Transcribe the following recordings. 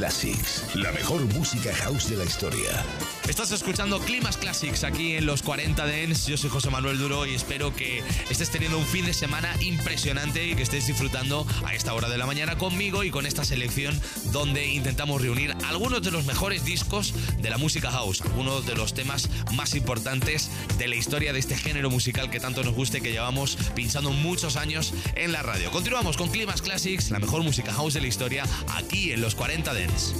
Classics, la mejor música house de la historia. Estás escuchando Climax Classics aquí en los 40 Dance. Yo soy José Manuel Duro y espero que estés teniendo un fin de semana impresionante y que estés disfrutando a esta hora de la mañana conmigo y con esta selección donde intentamos reunir algunos de los mejores discos de la música house, algunos de los temas más importantes de la historia de este género musical que tanto nos gusta y que llevamos pinchando muchos años en la radio. Continuamos con Climax Classics, la mejor música house de la historia, aquí en los 40 Dance.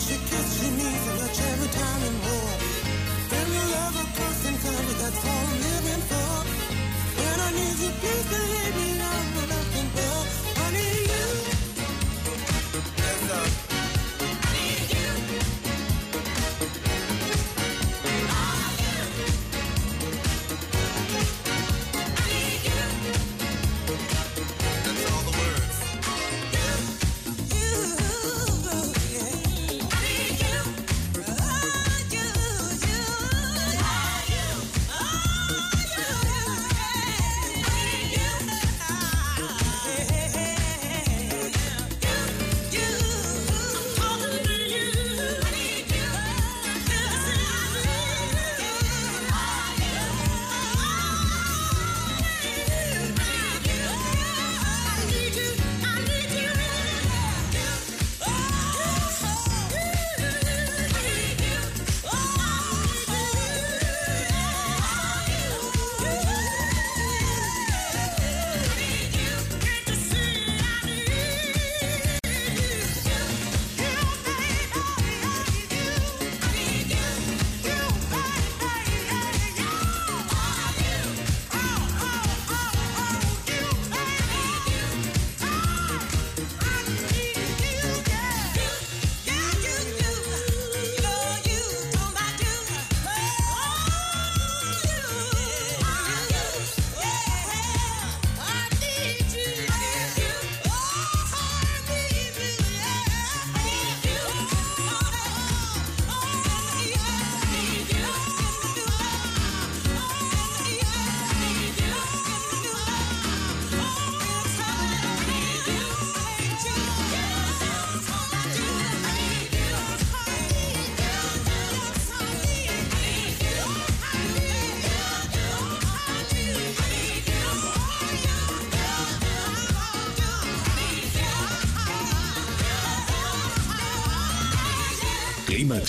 she kisses me so much every time we're apart. love and that's all I'm living for. When I need you, please believe.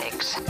Classics.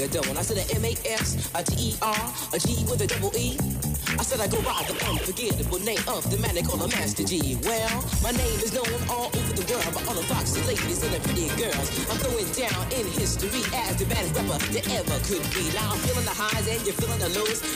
The dawn. I said a M A S, a T E R, a G with a double E. I said I go by the unforgettable name of the man they call a Master G. Well, my name is known all over the world by all the foxy ladies and the pretty girls. I'm going down in history as the baddest rapper that ever could be. Now I'm feeling the highs and you're feeling the.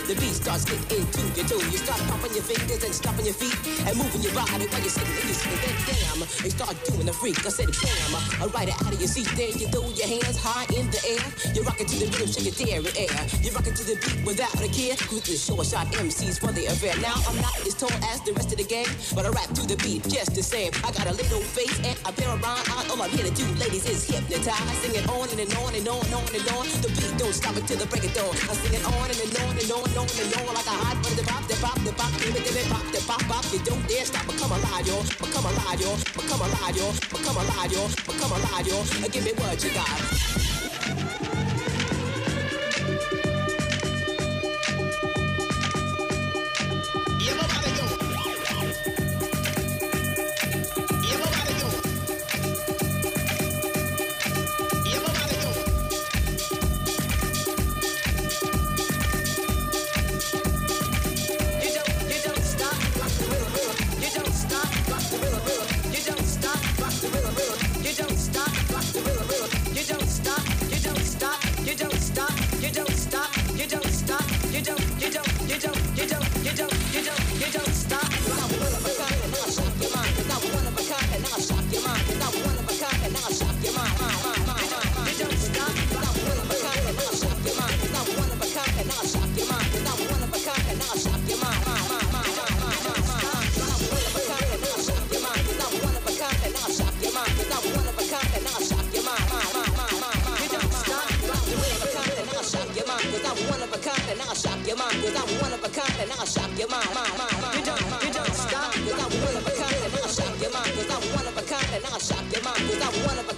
The beat starts getting into your toe. You start popping your fingers and stomping your feet and moving your body while you're sitting and you're sitting. Then damn, they start doing the freak. I said damn, I ride it out of your seat. There you throw your hands high in the air. You're rocking to the rhythm, shake your dairy air. You're rocking to the beat without a care. Cruise the short shot MCs for the affair. Now I'm not as tall as the rest of the gang, but I rap to the beat just the same. I got a little face and a pair of rhyme. All I'm here to do, ladies, is hypnotize. Sing it on and, and on and on and on and on. The beat don't stop until the break of dawn. I sing it on and, and on and on and on and on like a hot butter. The pop, the pop, the pop, give it, give it, pop, the pop, pop. You don't dare stop. Become alive, yo. Become alive, yo. Become alive, yo. Become alive, yo. Become alive, yo. Give me what you got.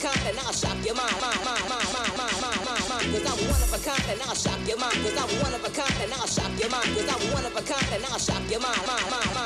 Shock your mind, mind, mind, mind, mind, mind, mind, mind, mind. Cause I'm one of a kind and I'll shock your mind. Cause I'm one of a kind and I'll shock your mind. Cause I'm one of a kind and I'll shock your mind, mind, mind, mind,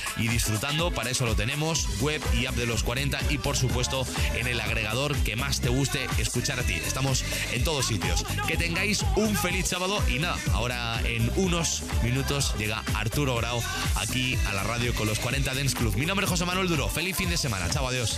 y disfrutando. Para eso lo tenemos, web y app de los 40 y por supuesto en el agregador que más te guste escuchar a ti. Estamos en todos sitios. Que tengáis un feliz sábado y nada, ahora en unos minutos llega Arturo Grau aquí a la radio con los 40 Dance Club. Mi nombre es José Manuel duro. Feliz fin de semana. Chao, adiós.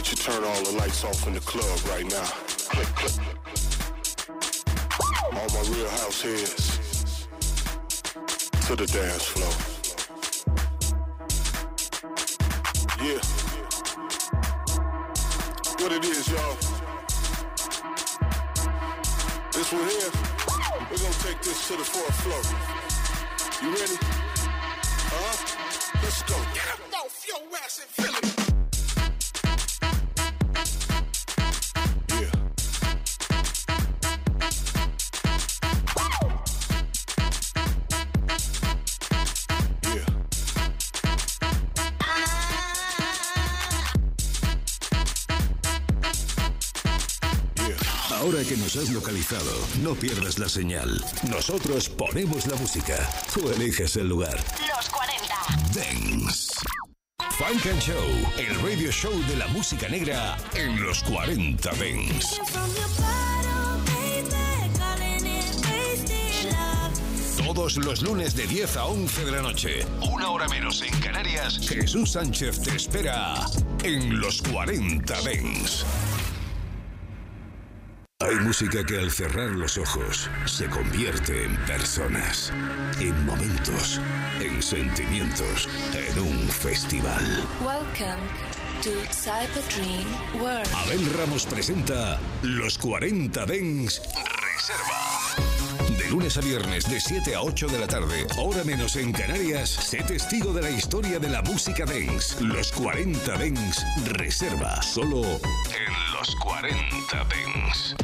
Turn all the lights off in the club right now. Click, click. All my real house heads to the dance floor. Yeah. What it is, y'all. This one here, we're gonna take this to the fourth floor. You ready? Huh? Let's go. Get up off your ass and feel it. Que nos has localizado, no pierdas la señal. Nosotros ponemos la música. Tú eliges el lugar. Los 40. Dance. Funk and Show, el radio show de la música negra en los 40 Dance. Todos los lunes de 10 a 11 de la noche, una hora menos en Canarias, Jesús Sánchez te espera en los 40 Dance. Hay música que al cerrar los ojos se convierte en personas, en momentos, en sentimientos, en un festival. Welcome to Cyber Dream World. Abel Ramos presenta Los 40 Dens Reserva. De lunes a viernes de 7 a 8 de la tarde, hora menos en Canarias, sé testigo de la historia de la música dance. Los 40 Dens Reserva, solo en Los 40 Dens.